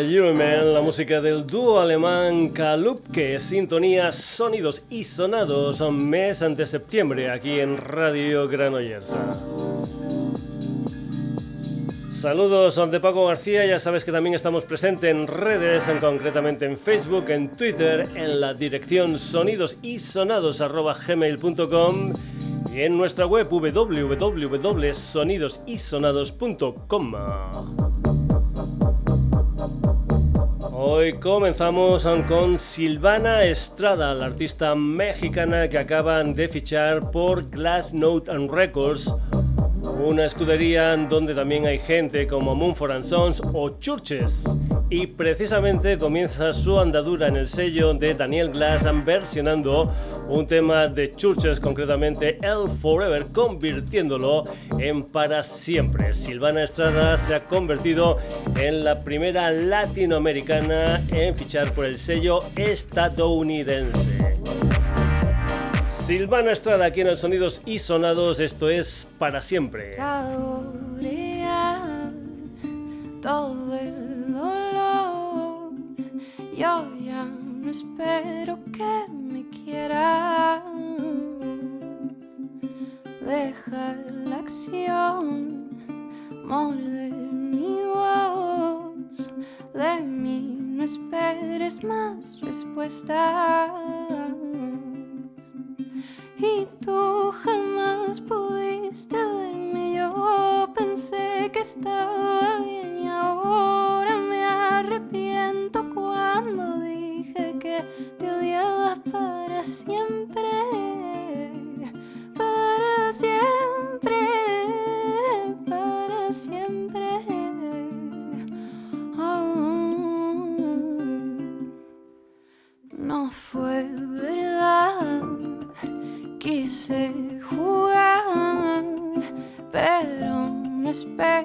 Euroman, la música del dúo alemán Kalup, que sintonía sonidos y sonados mes ante septiembre aquí en Radio Granollers. Saludos de Paco García, ya sabes que también estamos presentes en redes, concretamente en Facebook, en Twitter, en la dirección sonidosisonados.gmail.com y en nuestra web www.sonidosysonados.com. Hoy comenzamos con Silvana Estrada, la artista mexicana que acaban de fichar por Glass Note and Records, una escudería donde también hay gente como Mumford Sons o Churches. Y precisamente comienza su andadura en el sello de Daniel Glass versionando un tema de Churches, concretamente El Forever, convirtiéndolo en para siempre. Silvana Estrada se ha convertido en la primera latinoamericana en fichar por el sello estadounidense. Silvana Estrada aquí en el Sonidos y Sonados, esto es para siempre. todo el dolor, yo ya no espero que me quieras. Deja la acción morder mi voz. De mí no esperes más respuestas. Y tú jamás pudiste verme. Yo pensé que estaba bien y ahora me arrepiento cuando dije que te odiaba para siempre. Para siempre. Para siempre. Oh, no fue verdad quise jugar, pero no espero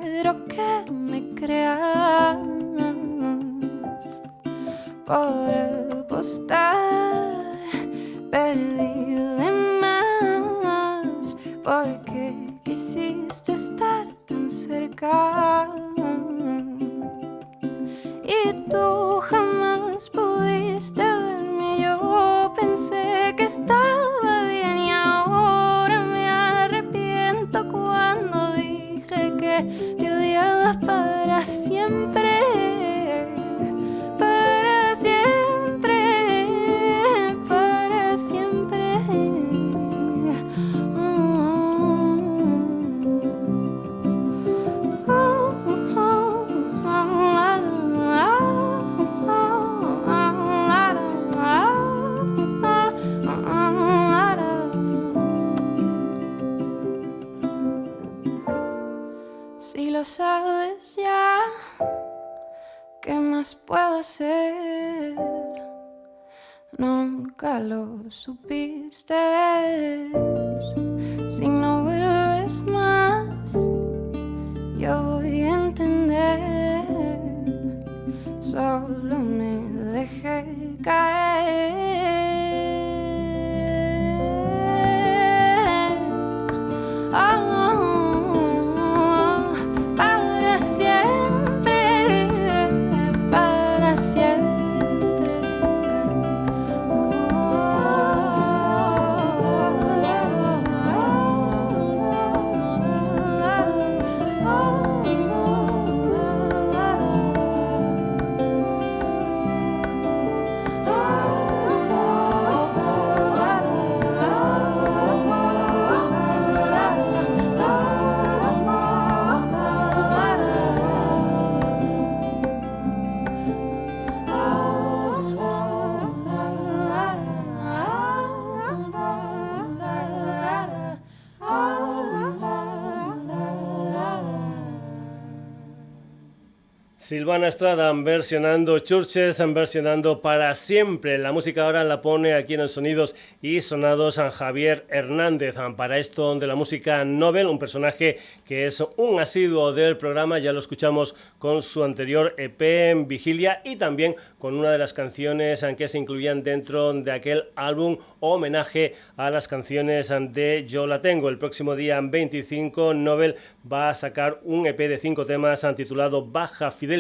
Silvana Estrada versionando Churches, versionando para siempre. La música ahora la pone aquí en el Sonidos y Sonados San Javier Hernández. Para esto de la música Nobel, un personaje que es un asiduo del programa, ya lo escuchamos con su anterior EP en Vigilia y también con una de las canciones que se incluían dentro de aquel álbum homenaje a las canciones de Yo la tengo. El próximo día 25 Nobel va a sacar un EP de cinco temas titulado Baja Fidelidad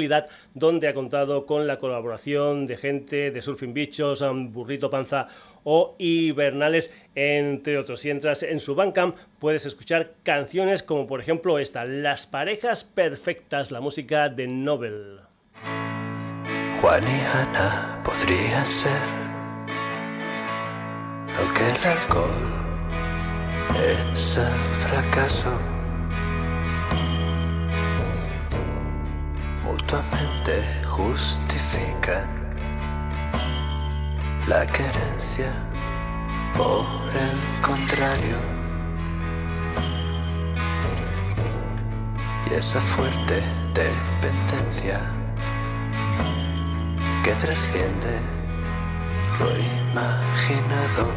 donde ha contado con la colaboración de gente de Surfing Bichos, Burrito Panza o Hibernales, entre otros. Si entras en su Bandcamp puedes escuchar canciones como por ejemplo esta, Las parejas perfectas, la música de Nobel. Juan y Ana podrían ser, aunque el alcohol es el fracaso mutuamente justifican la querencia por el contrario. Y esa fuerte dependencia que trasciende lo imaginado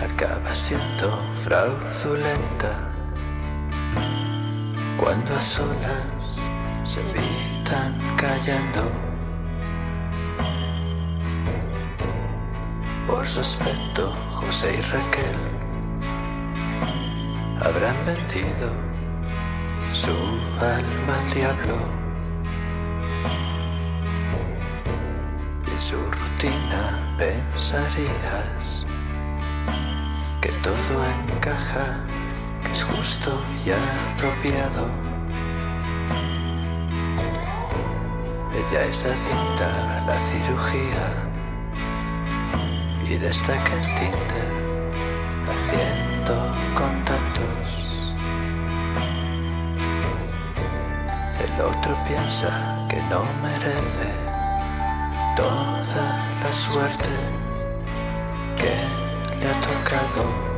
acaba siendo fraudulenta cuando a solas se evitan callando por su aspecto José y Raquel habrán vendido su alma al diablo y en su rutina pensarías que todo encaja es justo y apropiado. Ella es adicta la cirugía y destaca en Tinder haciendo contactos. El otro piensa que no merece toda la suerte que le ha tocado.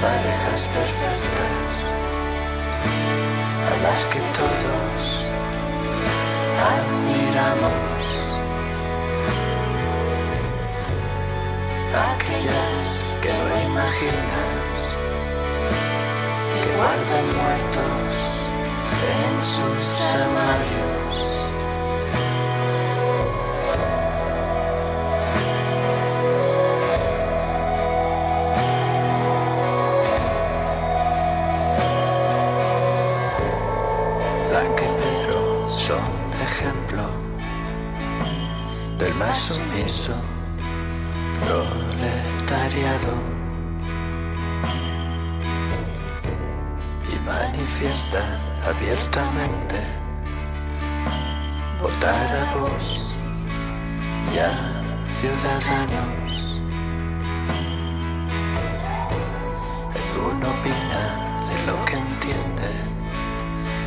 Parejas perfectas a las que todos admiramos. Aquellas que no imaginas que guardan muertos en sus armarios. Abiertamente votar a vos y a ciudadanos. El uno opina de lo que entiende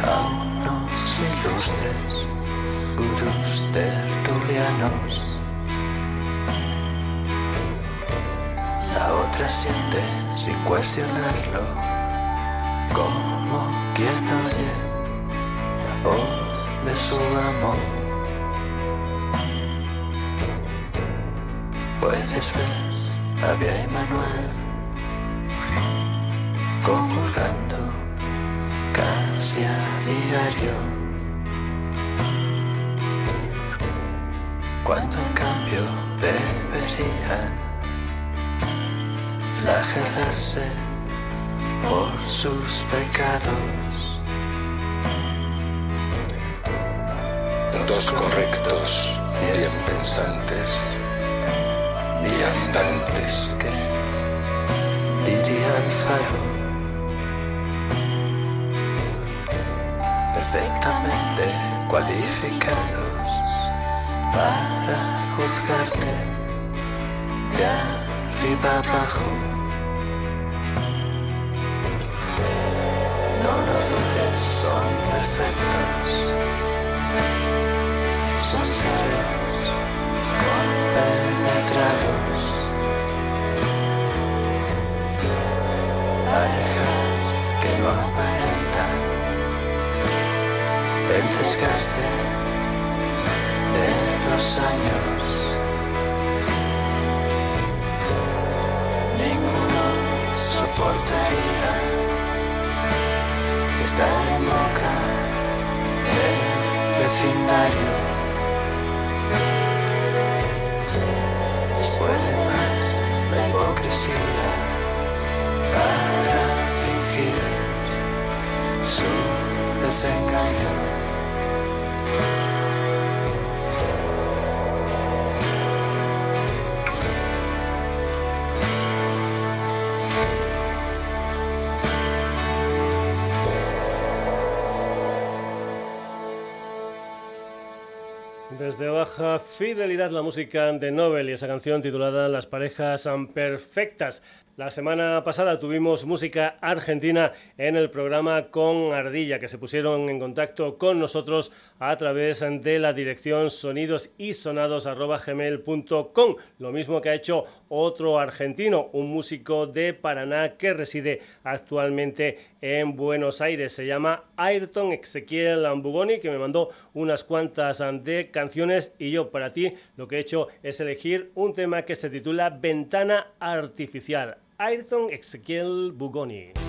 a unos ilustres gurús tertulianos. trasciende sin cuestionarlo, Puedes ver a Bia y Manuel comulgando casi a diario. Cuando en cambio deberían flagelarse por sus pecados. Dos correctos, bien pensantes y andantes que diría el faro. Perfectamente cualificados para juzgarte de arriba abajo. son perfectos, son seres compenetrados, parejas que no aparentan el desgaste de los años. Ninguno soportaría estar en boca vecindario. Les puede más la hipocresía para fingir su desengaño. Desde baja fidelidad la música de Nobel y esa canción titulada Las parejas perfectas. La semana pasada tuvimos música argentina en el programa con Ardilla, que se pusieron en contacto con nosotros a través de la dirección sonidosisonados.gmail.com. Lo mismo que ha hecho otro argentino, un músico de Paraná que reside actualmente en Buenos Aires. Se llama Ayrton Ezequiel Ambugoni, que me mandó unas cuantas de canciones y yo para ti lo que he hecho es elegir un tema que se titula Ventana Artificial. Ayrton Ezequiel Bugoni.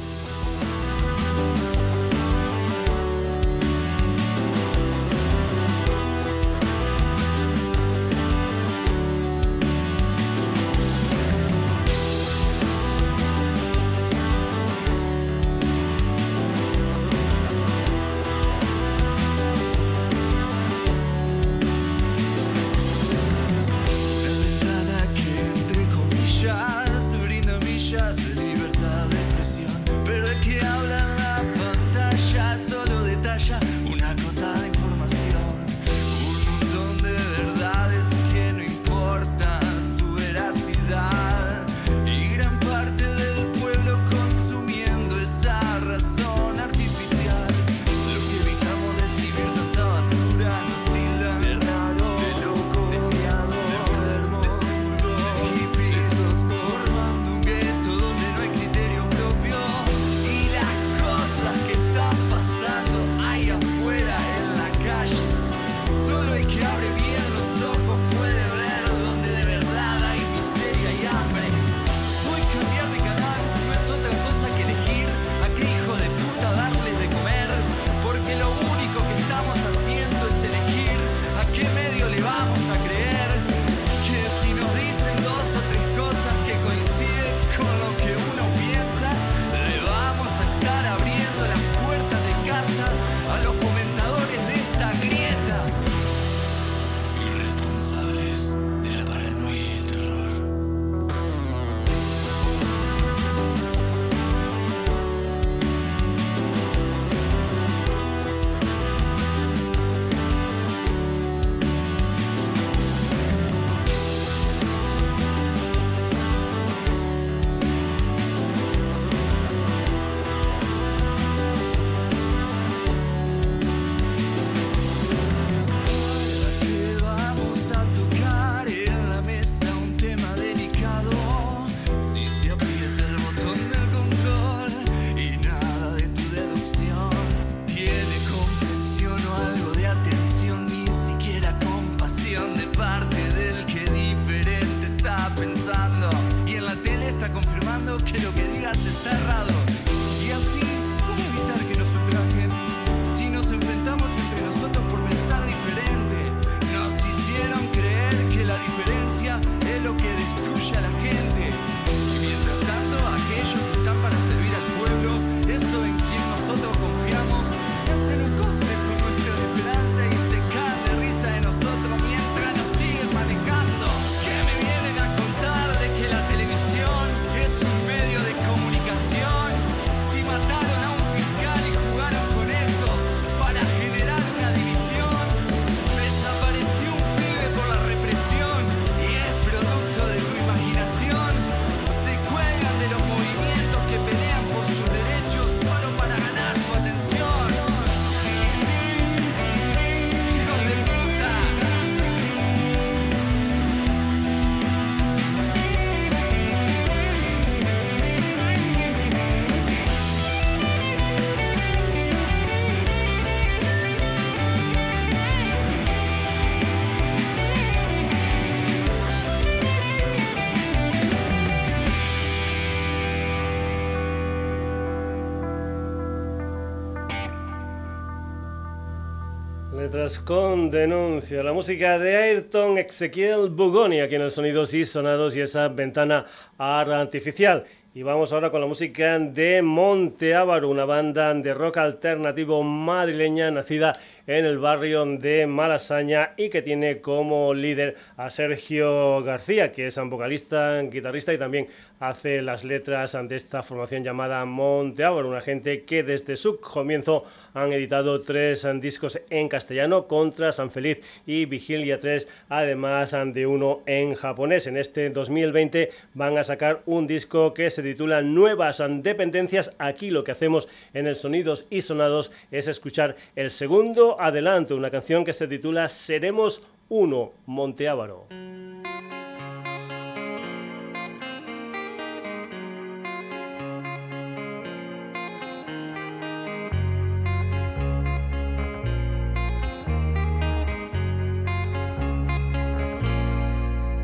Con denuncia. La música de Ayrton Ezequiel Bugoni, aquí en el Sonidos y Sonados y esa ventana artificial. Y vamos ahora con la música de Monte Ávaro, una banda de rock alternativo madrileña nacida en el barrio de Malasaña y que tiene como líder a Sergio García, que es vocalista, guitarrista y también hace las letras ante esta formación llamada Monte Ávaro, una gente que desde su comienzo han editado tres discos en castellano, Contra, San Feliz y Vigilia 3, además de uno en japonés. En este 2020 van a sacar un disco que se titula Nuevas Dependencias. Aquí lo que hacemos en el Sonidos y Sonados es escuchar el segundo adelanto, una canción que se titula Seremos uno, Monteávaro.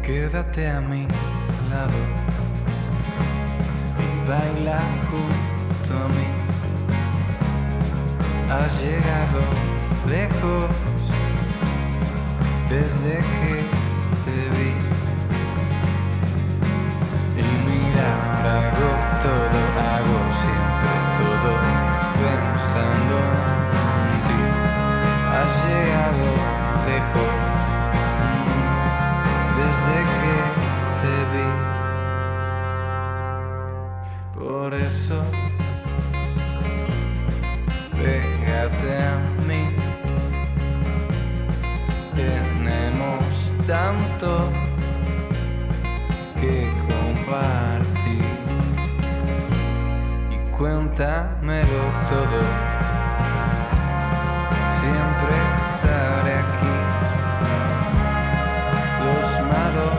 Quédate a mi lado y baila junto a mí. Has llegado lejos desde que que compartir y cuéntamelo todo. Siempre estaré aquí. Los malos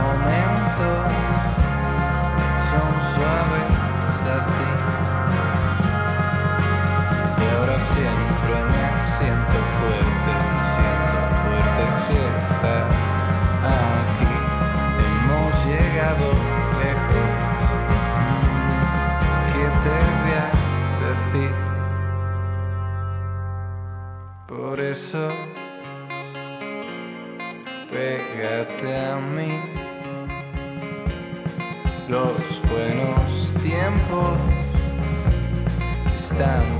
momentos son suaves así. Y ahora siempre me siento fuerte, me siento fuerte si estás aquí. Hemos llegado lejos. ¿Qué te voy a decir? Por eso, pégate a mí. Los buenos tiempos están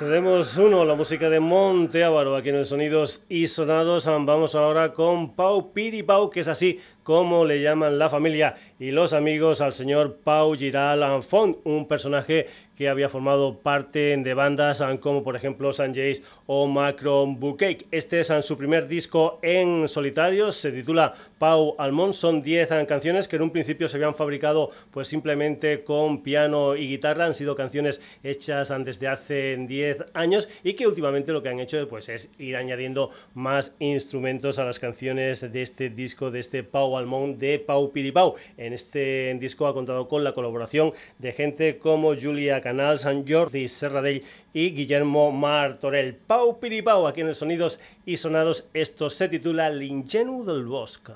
Seremos uno, la música de Monte Ávaro, aquí en el Sonidos y Sonados. Vamos ahora con Pau Piripau, que es así como le llaman la familia y los amigos al señor Pau Giral Font, un personaje que había formado parte de bandas como por ejemplo Sanjays o Macron Bouquet. Este es su primer disco en solitario, se titula Pau Almond, son 10 canciones que en un principio se habían fabricado pues simplemente con piano y guitarra, han sido canciones hechas desde hace 10 años y que últimamente lo que han hecho pues es ir añadiendo más instrumentos a las canciones de este disco de este Pau Almond de Pau Piripau. En este disco ha contado con la colaboración de gente como Julia Canal, San Jordi Serradell y Guillermo Martorell. Pau Piripau, aquí en el Sonidos y Sonados, esto se titula L'ingenu del Bosque.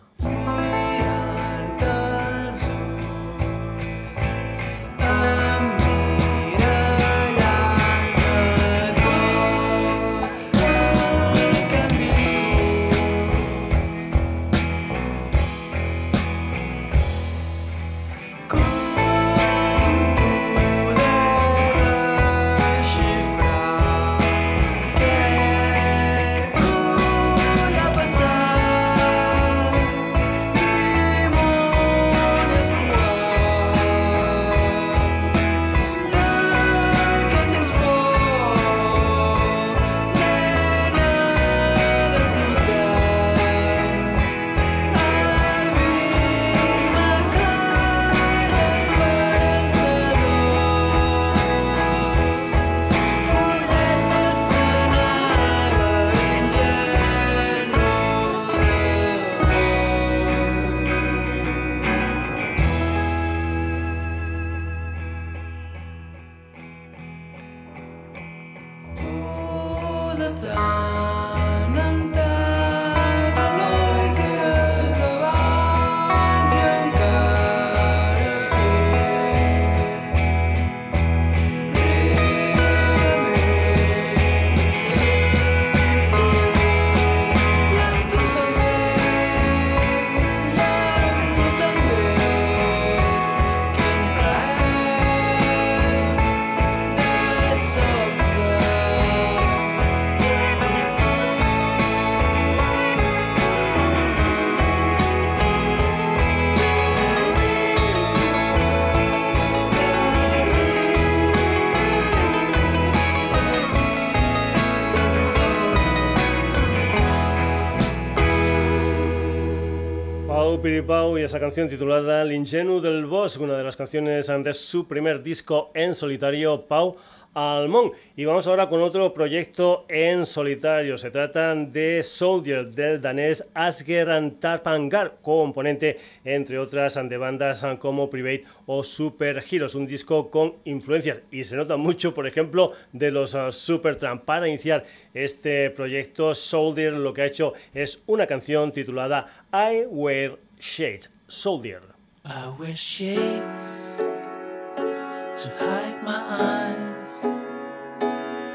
Y esa canción titulada L'ingenu del Bosque, una de las canciones de su primer disco en solitario, Pau Almón. Y vamos ahora con otro proyecto en solitario. Se trata de Soldier del danés Asger Tarpangar, componente entre otras de bandas como Private o Super Heroes. Un disco con influencias y se nota mucho, por ejemplo, de los uh, Supertramp. Para iniciar este proyecto, Soldier lo que ha hecho es una canción titulada I Wear Shades. Soldier. I wear shades to hide my eyes.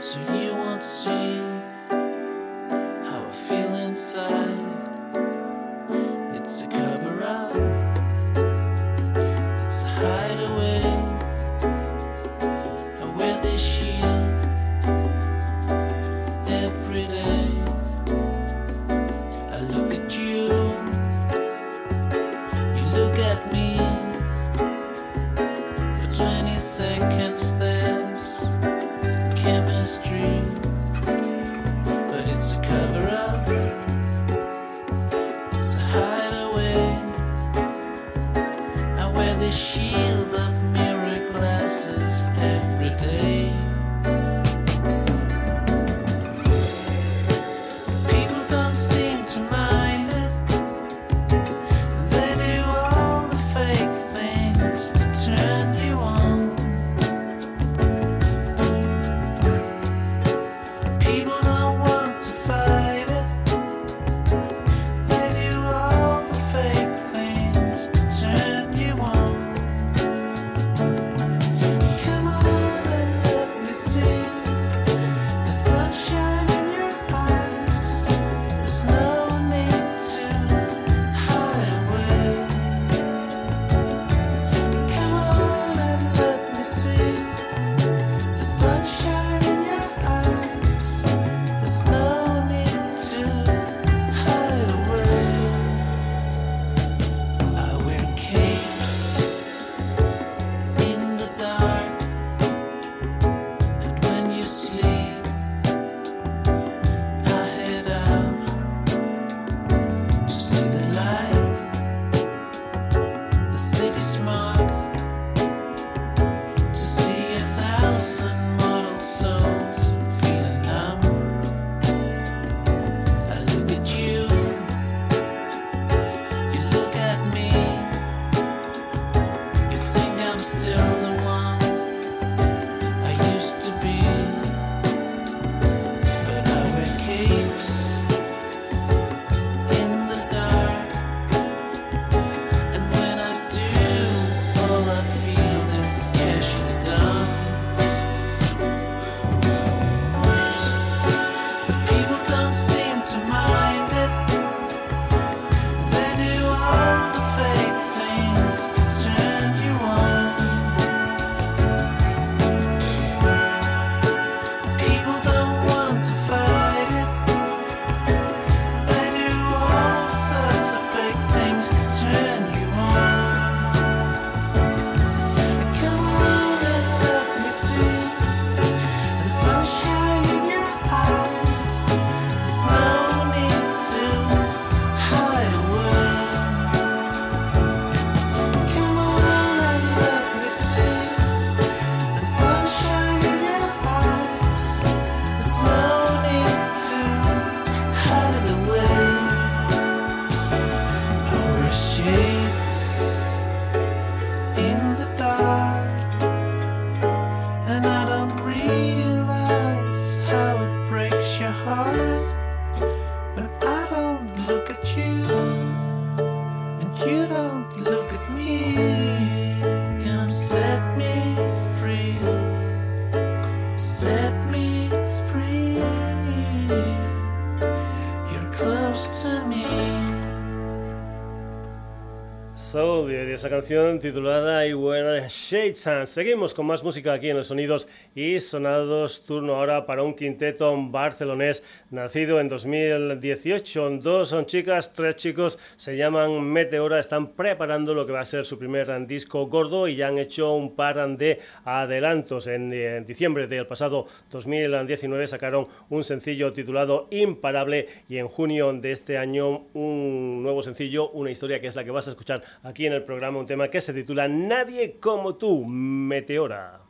so you won't see canción titulada I Wear Shades. Seguimos con más música aquí en los sonidos y sonados. Turno ahora para un quinteto barcelonés nacido en 2018. Dos son chicas, tres chicos. Se llaman Meteora. Están preparando lo que va a ser su primer disco gordo y ya han hecho un par de adelantos. En, en diciembre del pasado 2019 sacaron un sencillo titulado Imparable y en junio de este año un nuevo sencillo, una historia que es la que vas a escuchar aquí en el programa un tema que se titula Nadie como tú, Meteora.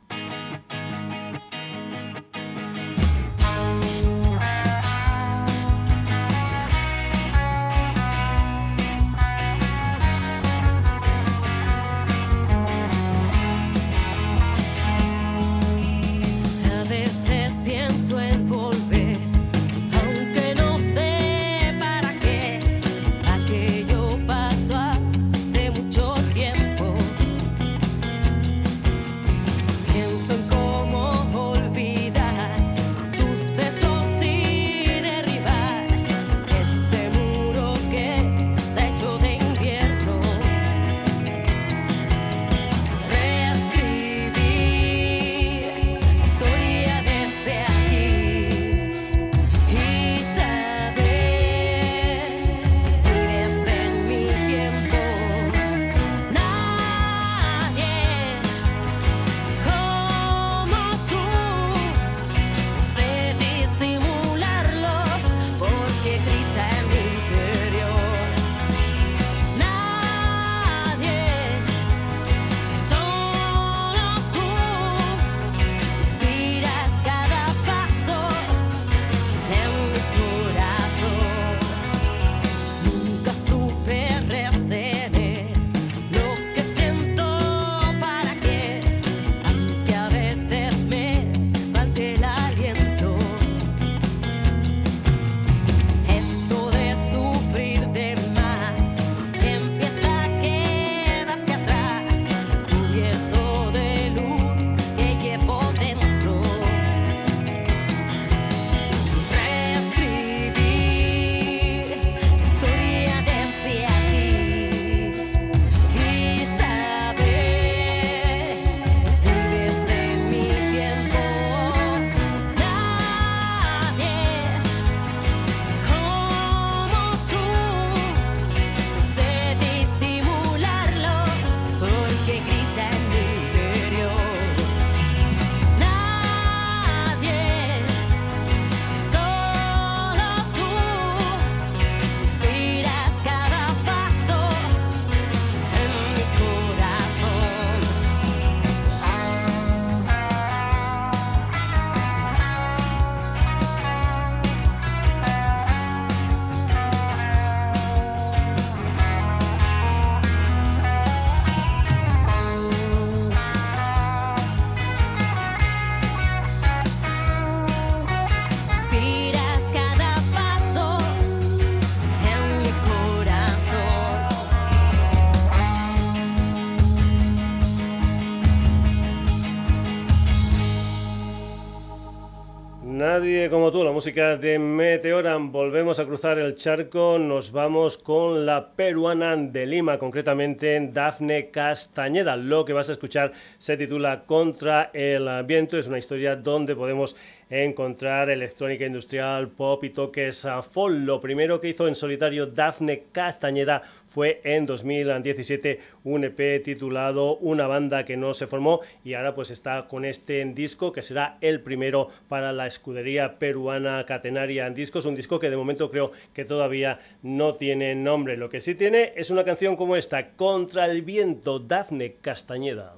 Nadie como tú, la música de Meteoran. Volvemos a cruzar el charco, nos vamos con la peruana de Lima, concretamente Dafne Castañeda. Lo que vas a escuchar se titula Contra el viento, es una historia donde podemos encontrar electrónica industrial, pop y toques a folk. Lo primero que hizo en solitario Dafne Castañeda fue en 2017 un EP titulado Una banda que no se formó y ahora pues está con este disco que será el primero para la escudería peruana Catenaria Discos, un disco que de momento creo que todavía no tiene nombre. Lo que sí tiene es una canción como esta, Contra el viento, Dafne Castañeda.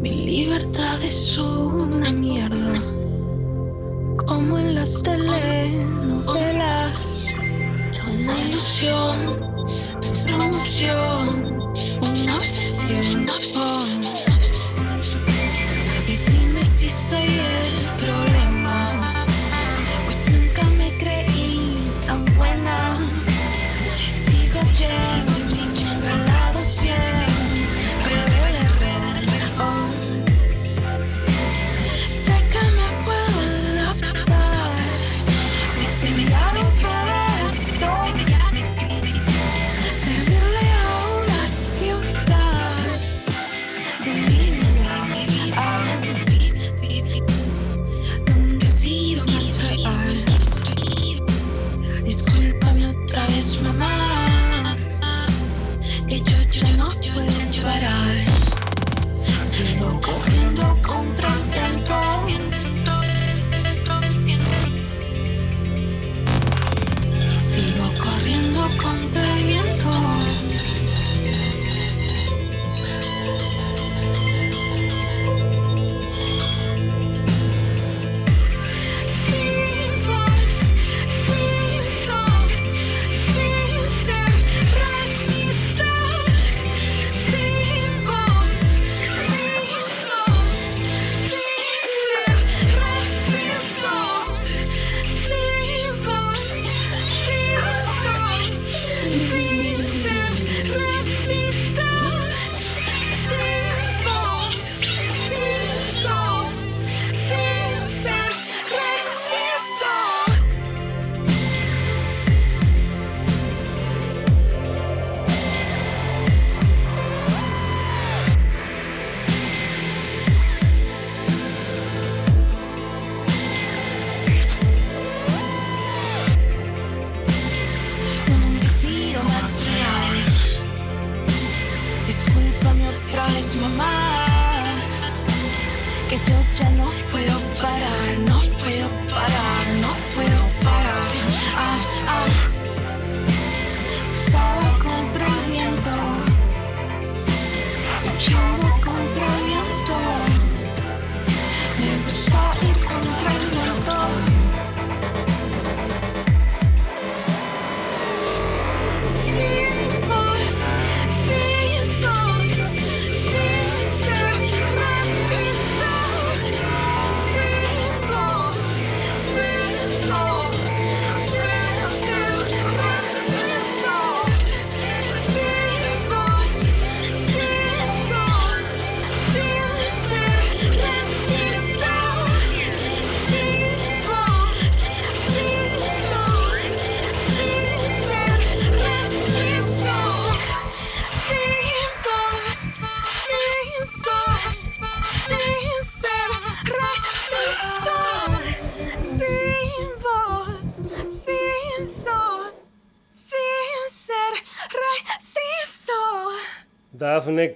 Mi libertad es una mierda, como en las telenovelas. Una ilusión, promoción, una obsesión. Y dime si soy el problema, Imagine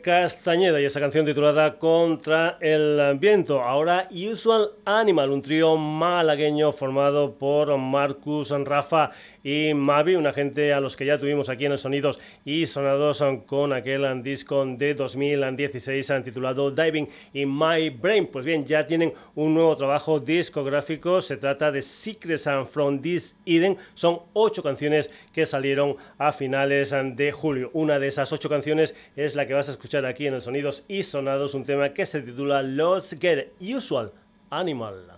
Castañeda y esa canción titulada Contra el viento. Ahora Usual Animal, un trío malagueño formado por Marcus, Rafa y Mavi, una gente a los que ya tuvimos aquí en el Sonidos y Sonados con aquel disco de 2016 titulado Diving in My Brain. Pues bien, ya tienen un nuevo trabajo discográfico, se trata de Secrets from This Eden, son ocho canciones que salieron a finales de julio. Una de esas ocho canciones es la que vas a escuchar aquí en el Sonidos y Sonados, un tema que se titula Los Get Usual Animal.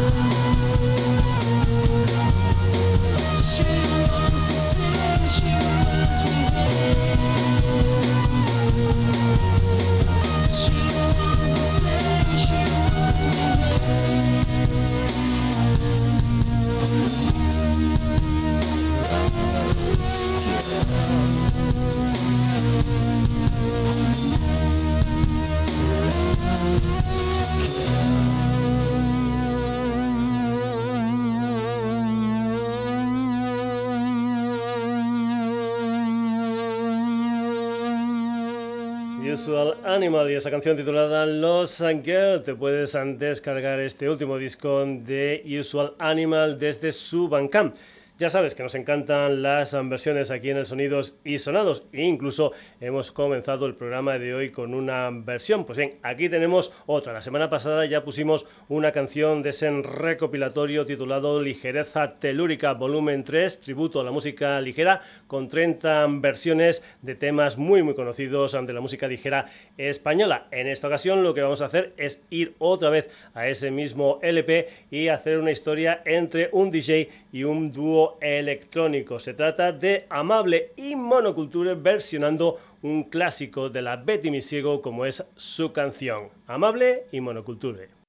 love Animal y esa canción titulada Los Girl. Te puedes descargar este último disco de Usual Animal desde su Bandcamp. Ya sabes que nos encantan las versiones aquí en el Sonidos y Sonados e incluso hemos comenzado el programa de hoy con una versión. Pues bien, aquí tenemos otra. La semana pasada ya pusimos una canción de ese recopilatorio titulado Ligereza Telúrica Volumen 3, tributo a la música ligera, con 30 versiones de temas muy muy conocidos de la música ligera española. En esta ocasión lo que vamos a hacer es ir otra vez a ese mismo LP y hacer una historia entre un DJ y un dúo electrónico. Se trata de Amable y Monoculture versionando un clásico de la Betty Misiego como es su canción. Amable y Monoculture.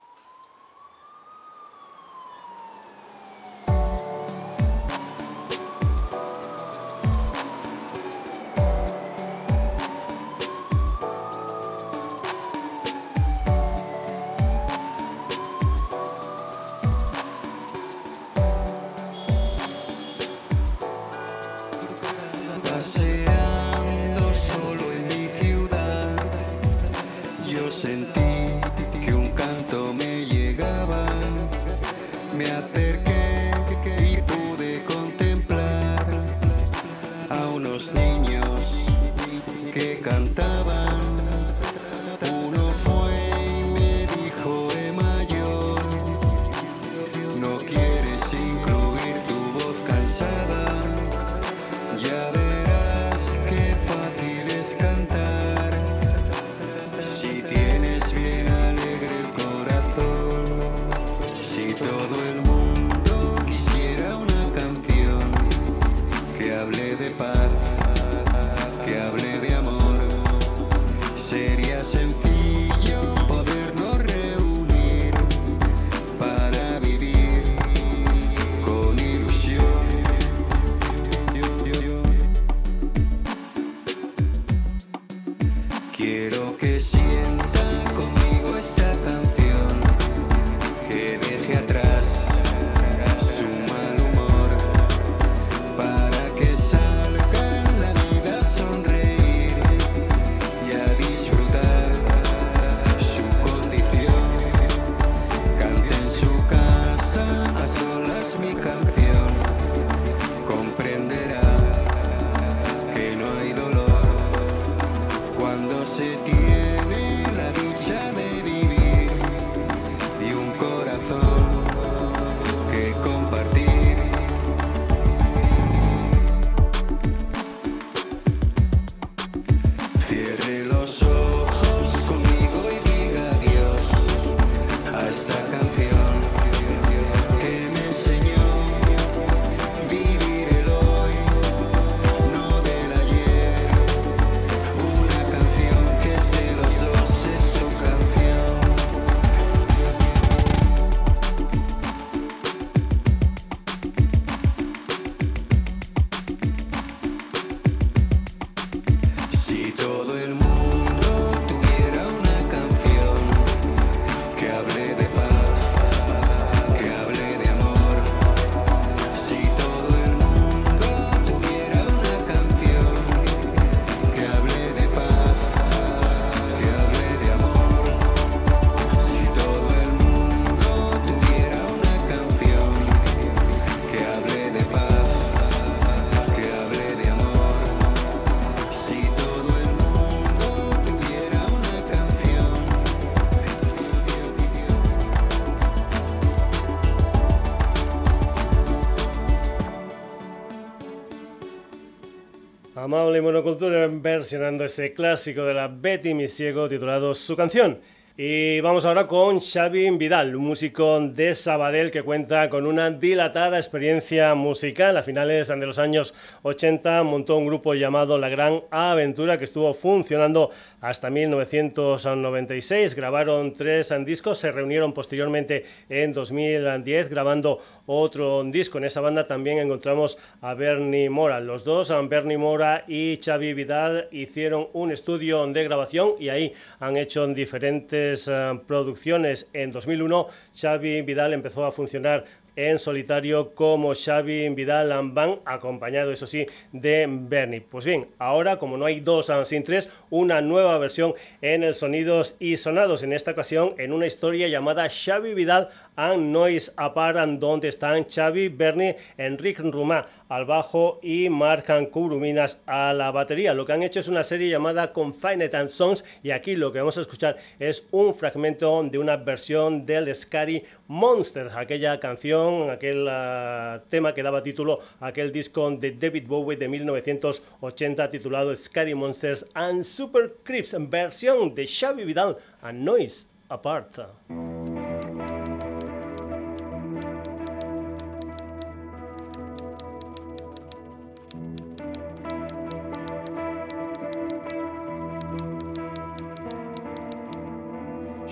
Amable Monocultura versionando ese clásico de la Betty Misiego titulado Su canción. Y vamos ahora con Xavi Vidal, un músico de Sabadell que cuenta con una dilatada experiencia musical. A finales de los años 80 montó un grupo llamado La Gran Aventura que estuvo funcionando hasta 1996. Grabaron tres discos, se reunieron posteriormente en 2010 grabando otro disco. En esa banda también encontramos a Bernie Mora. Los dos, Bernie Mora y Xavi Vidal, hicieron un estudio de grabación y ahí han hecho diferentes eh, producciones. En 2001, Xavi Vidal empezó a funcionar en solitario como Xavi Vidal Van, acompañado, eso sí, de Bernie. Pues bien, ahora, como no hay dos sin tres, una nueva versión en el Sonidos y Sonados. En esta ocasión, en una historia llamada Xavi Vidal and Noise Apart, donde están Xavi, Bernie, Enrique Rumá al bajo y Marcan Curuminas a la batería. Lo que han hecho es una serie llamada Confined and Songs y aquí lo que vamos a escuchar es un fragmento de una versión del Scary Monster, aquella canción, aquel uh, tema que daba título a aquel disco de David Bowie de 1980 titulado Scary Monsters and Super Creeps, versión de Xavi Vidal and Noise Apart.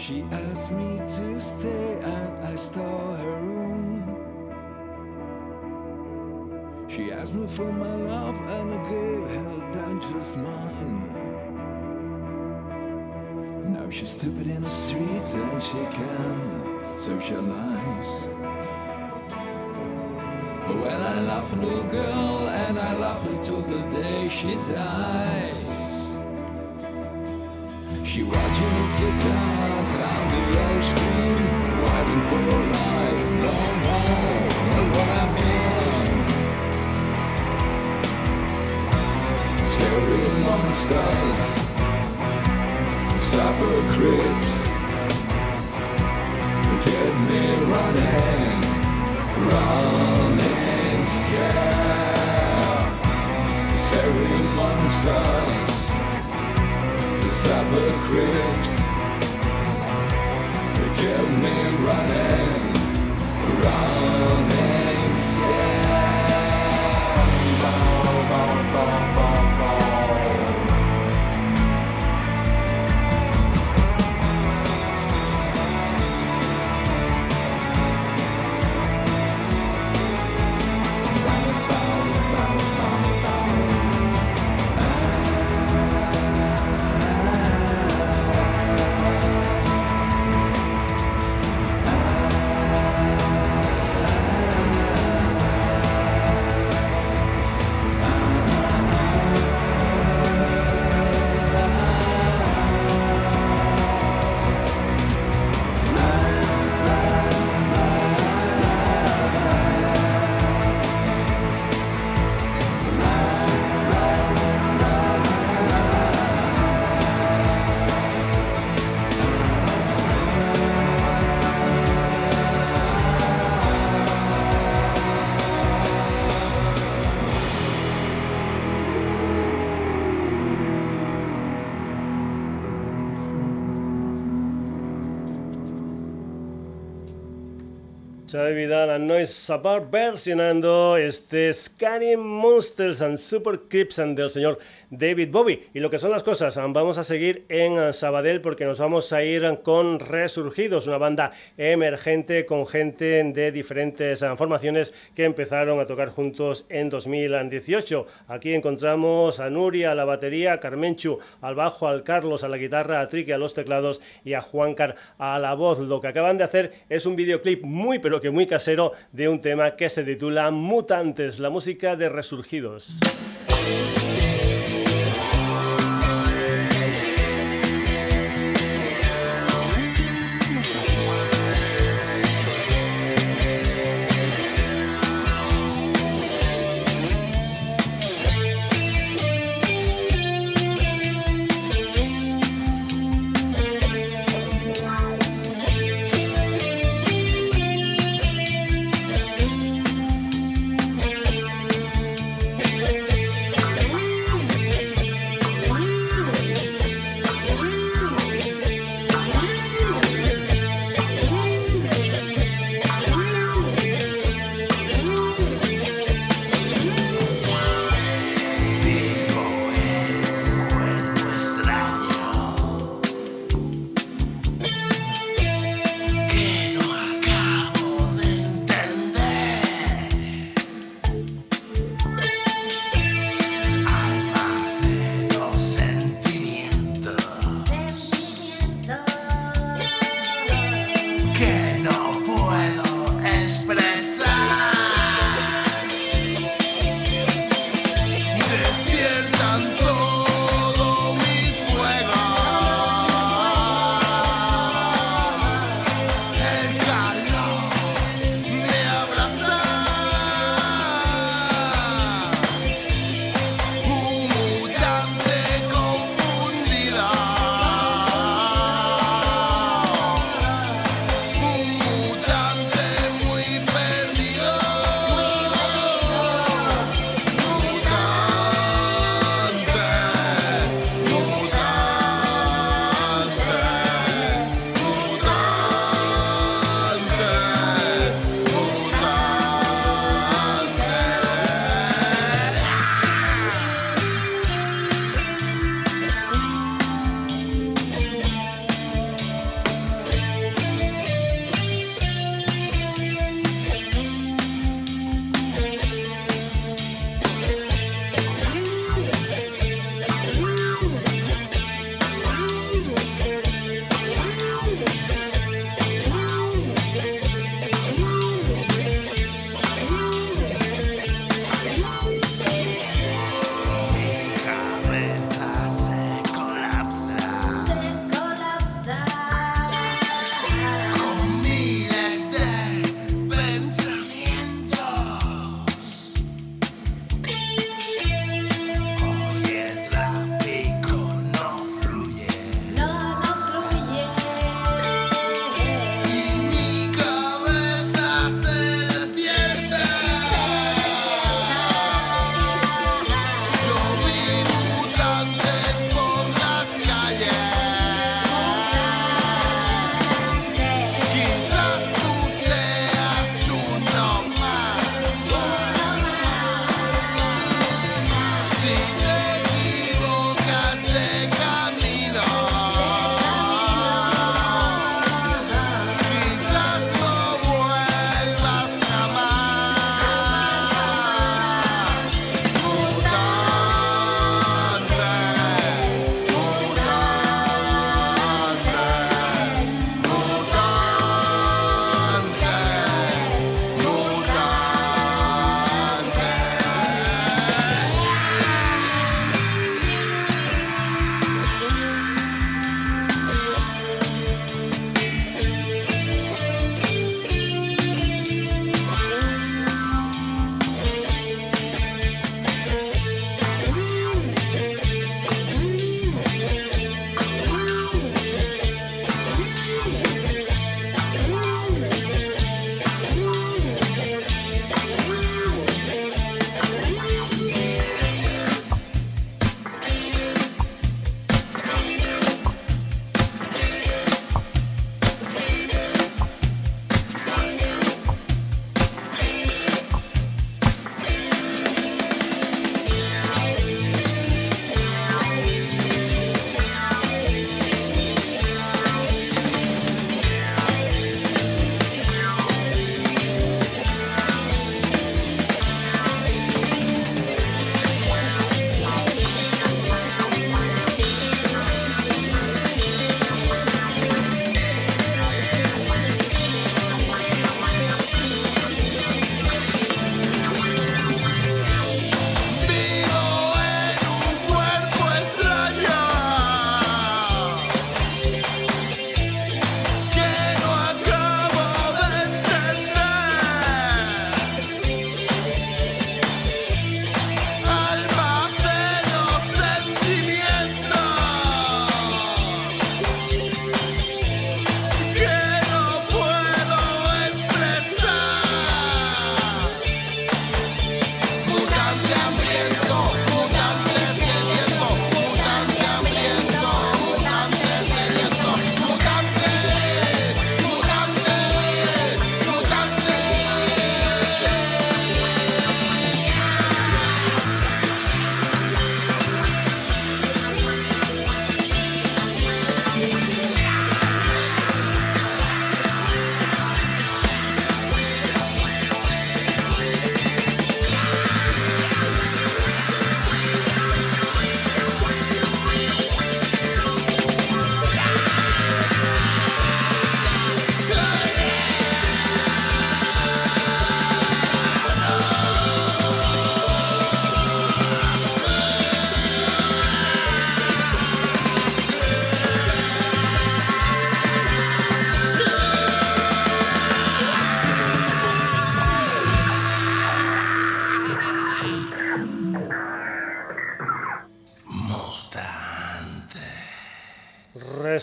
She asked me to stay and I stole her room. She asked me for my love and I gave her dangerous mine. Now she's stupid in the streets and she can socialize. Well, I love a little girl and I love her till the day she dies. She watching his guitar, sound the scream, waiting for a light, no more, know what I mean. Scary monsters, supper creeps, keep me running, running scared. Scary monsters supper crypt They kept me running, running Noise Apart versionando este Scary Monsters and Super Creeps del señor David Bowie. Y lo que son las cosas, vamos a seguir en Sabadell porque nos vamos a ir con Resurgidos, una banda emergente con gente de diferentes formaciones que empezaron a tocar juntos en 2018. Aquí encontramos a Nuria a la batería, Carmenchu al bajo, al Carlos a la guitarra, a Trique a los teclados y a Juancar a la voz. Lo que acaban de hacer es un videoclip muy pero que muy casero de un tema que se titula Mutantes, la música de Resurgidos.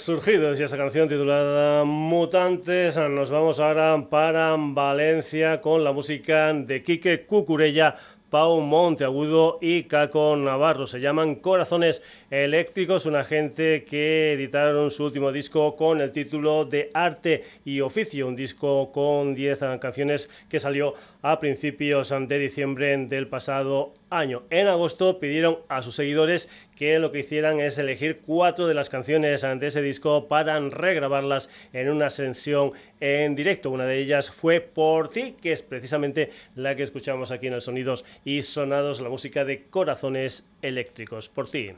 Resurgidos y esa canción titulada Mutantes. Nos vamos ahora para Valencia con la música de Quique Cucurella. Pau Monteagudo y Caco Navarro. Se llaman Corazones Eléctricos, una gente que editaron su último disco con el título de Arte y Oficio, un disco con 10 canciones que salió a principios de diciembre del pasado año. En agosto pidieron a sus seguidores que lo que hicieran es elegir cuatro de las canciones de ese disco para regrabarlas en una sesión en directo. Una de ellas fue Por ti, que es precisamente la que escuchamos aquí en el Sonidos y Sonados, la música de Corazones Eléctricos. Por ti.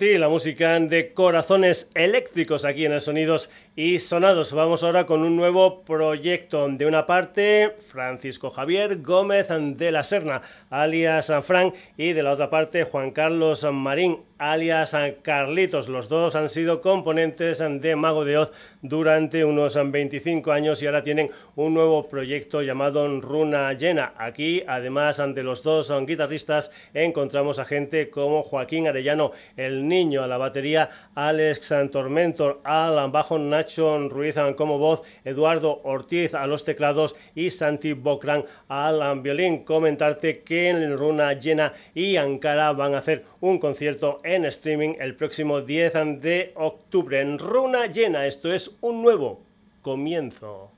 La música de corazones eléctricos aquí en el Sonidos y Sonados. Vamos ahora con un nuevo proyecto. De una parte, Francisco Javier Gómez de la Serna, alias Frank, y de la otra parte, Juan Carlos Marín, alias Carlitos. Los dos han sido componentes de Mago de Oz durante unos 25 años y ahora tienen un nuevo proyecto llamado Runa Llena. Aquí, además de los dos guitarristas, encontramos a gente como Joaquín Arellano, el niño a la batería, Alex Tormentor al bajo, Nacho Ruiz como voz, Eduardo Ortiz a los teclados y Santi Bocran al violín. Comentarte que en Runa Llena y Ankara van a hacer un concierto en streaming el próximo 10 de octubre en Runa Llena. Esto es un nuevo comienzo.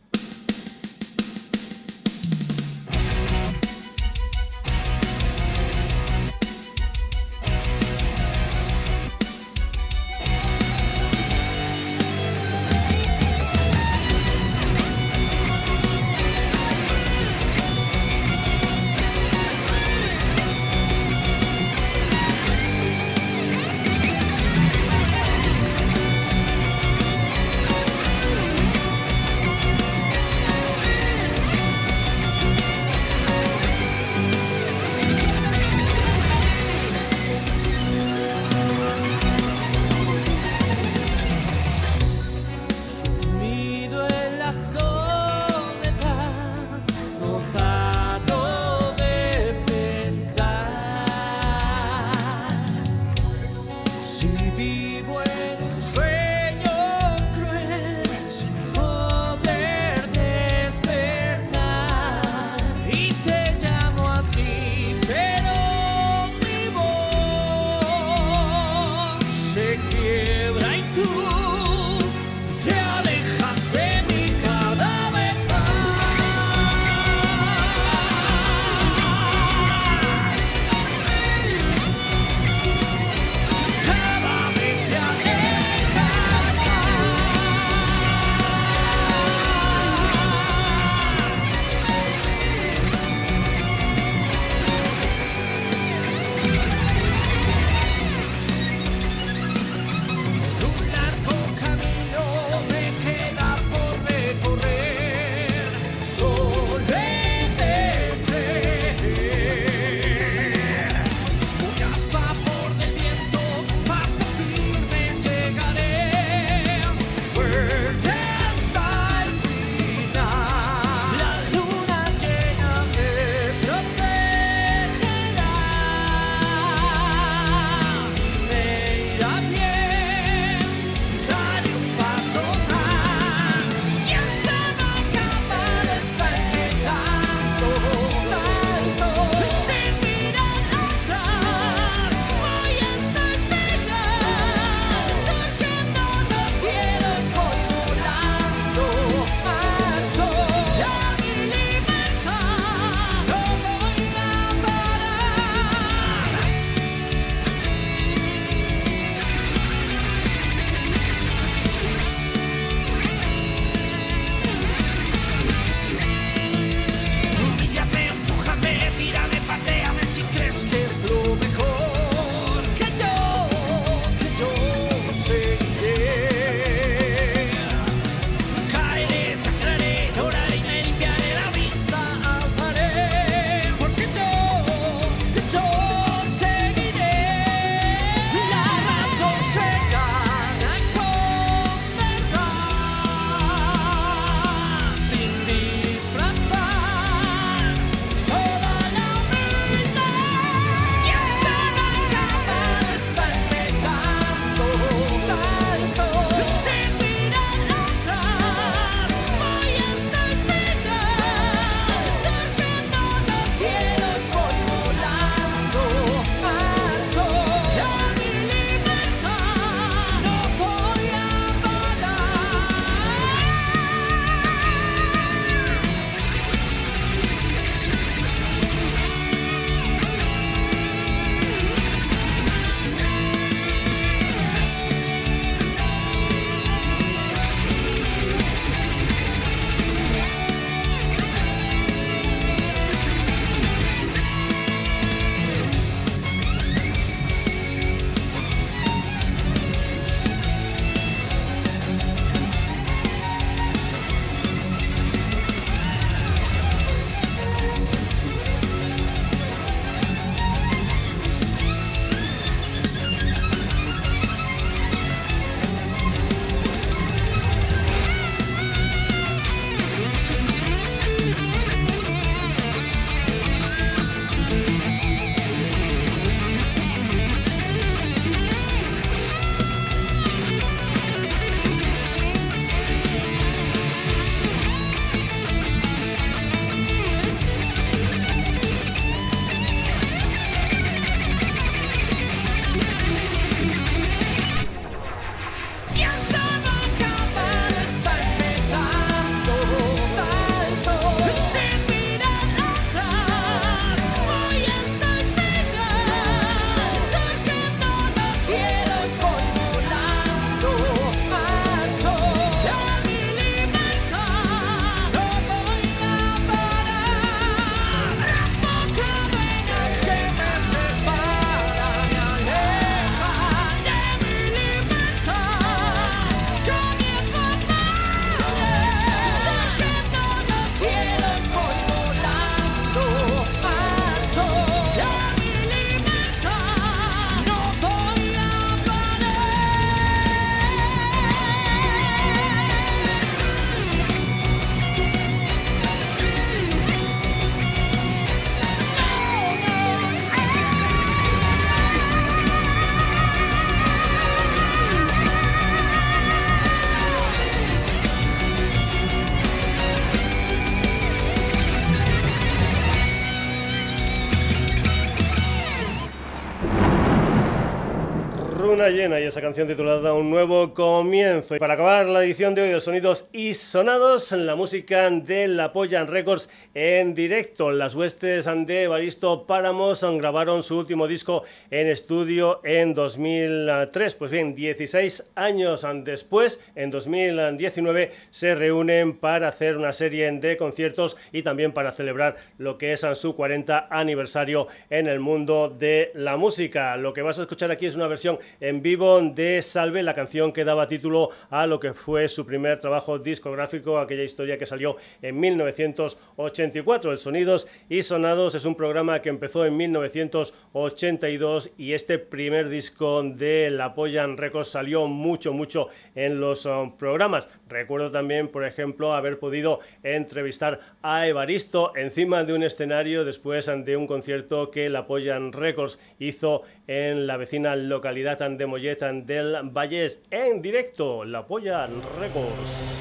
Esa canción titulada Un nuevo comienzo. Y para acabar la edición de hoy de Sonidos y Sonados, la música de La Polla Records en directo. Las huestes de Evaristo Páramos grabaron su último disco en estudio en 2003. Pues bien, 16 años después, en 2019, se reúnen para hacer una serie de conciertos y también para celebrar lo que es su 40 aniversario en el mundo de la música. Lo que vas a escuchar aquí es una versión en vivo de Salve, la canción que daba título a lo que fue su primer trabajo discográfico, aquella historia que salió en 1984. El Sonidos y Sonados es un programa que empezó en 1982 y este primer disco de La Pollan Records salió mucho, mucho en los um, programas. Recuerdo también, por ejemplo, haber podido entrevistar a Evaristo encima de un escenario después de un concierto que La Pollan Records hizo en la vecina localidad de Mollet del Vallés en directo, La Polla Records.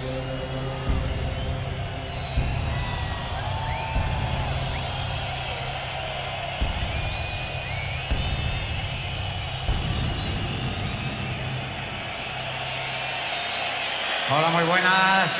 Hola, muy buenas.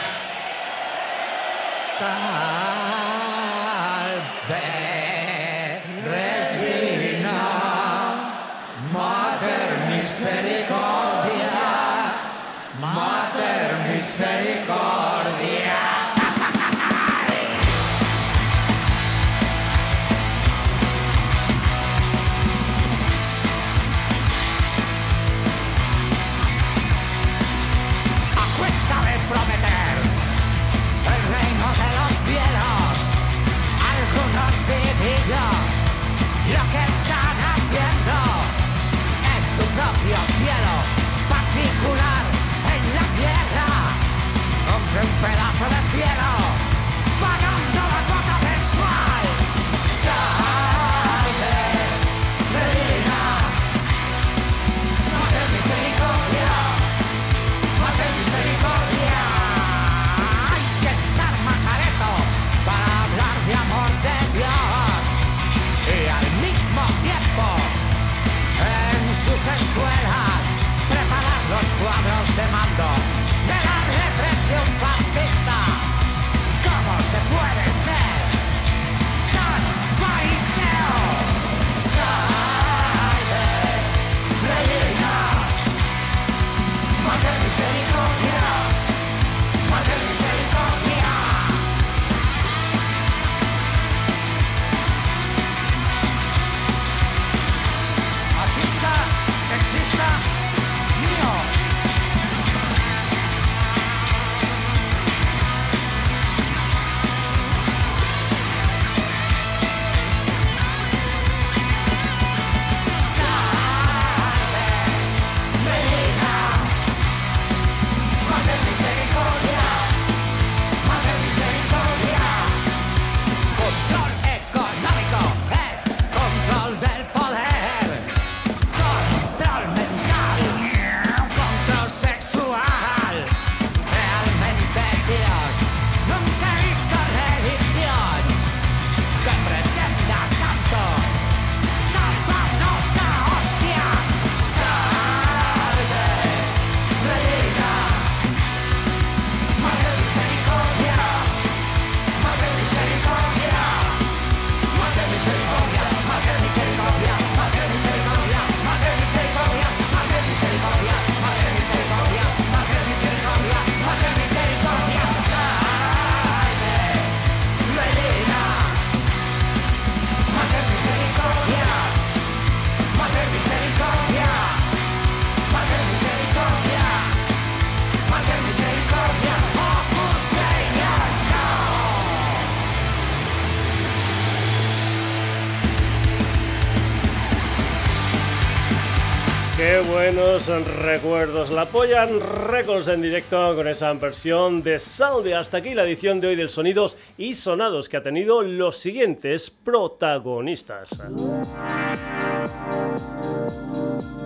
Recuerdos. La apoyan Records en directo con esa versión de Salve. Hasta aquí la edición de hoy del Sonidos y Sonados que ha tenido los siguientes protagonistas.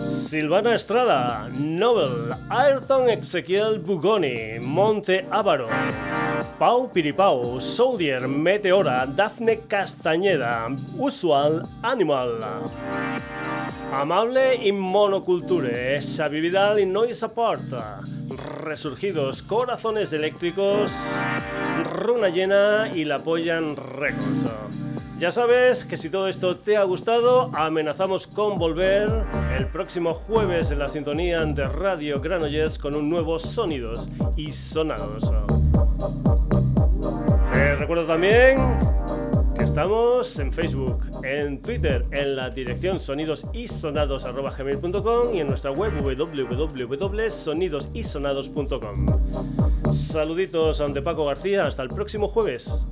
Silvana Estrada, Nobel, Ayrton Ezequiel Bugoni, Monte Ávaro, Pau Piripau, Soldier, Meteora, Dafne Castañeda, Usual Animal. Amable y Monoculture, Xavi Vidal y Noise Apart, Resurgidos, Corazones Eléctricos, Runa Llena y La Pollan Records. Ya sabes que si todo esto te ha gustado, amenazamos con volver el próximo jueves en la sintonía de Radio Granollers con un nuevo Sonidos y Sonados. Te recuerdo también estamos en Facebook, en Twitter, en la dirección sonidosisonados.gmail.com y en nuestra web www.sonidosisonados.com. Saluditos ante Paco García, hasta el próximo jueves.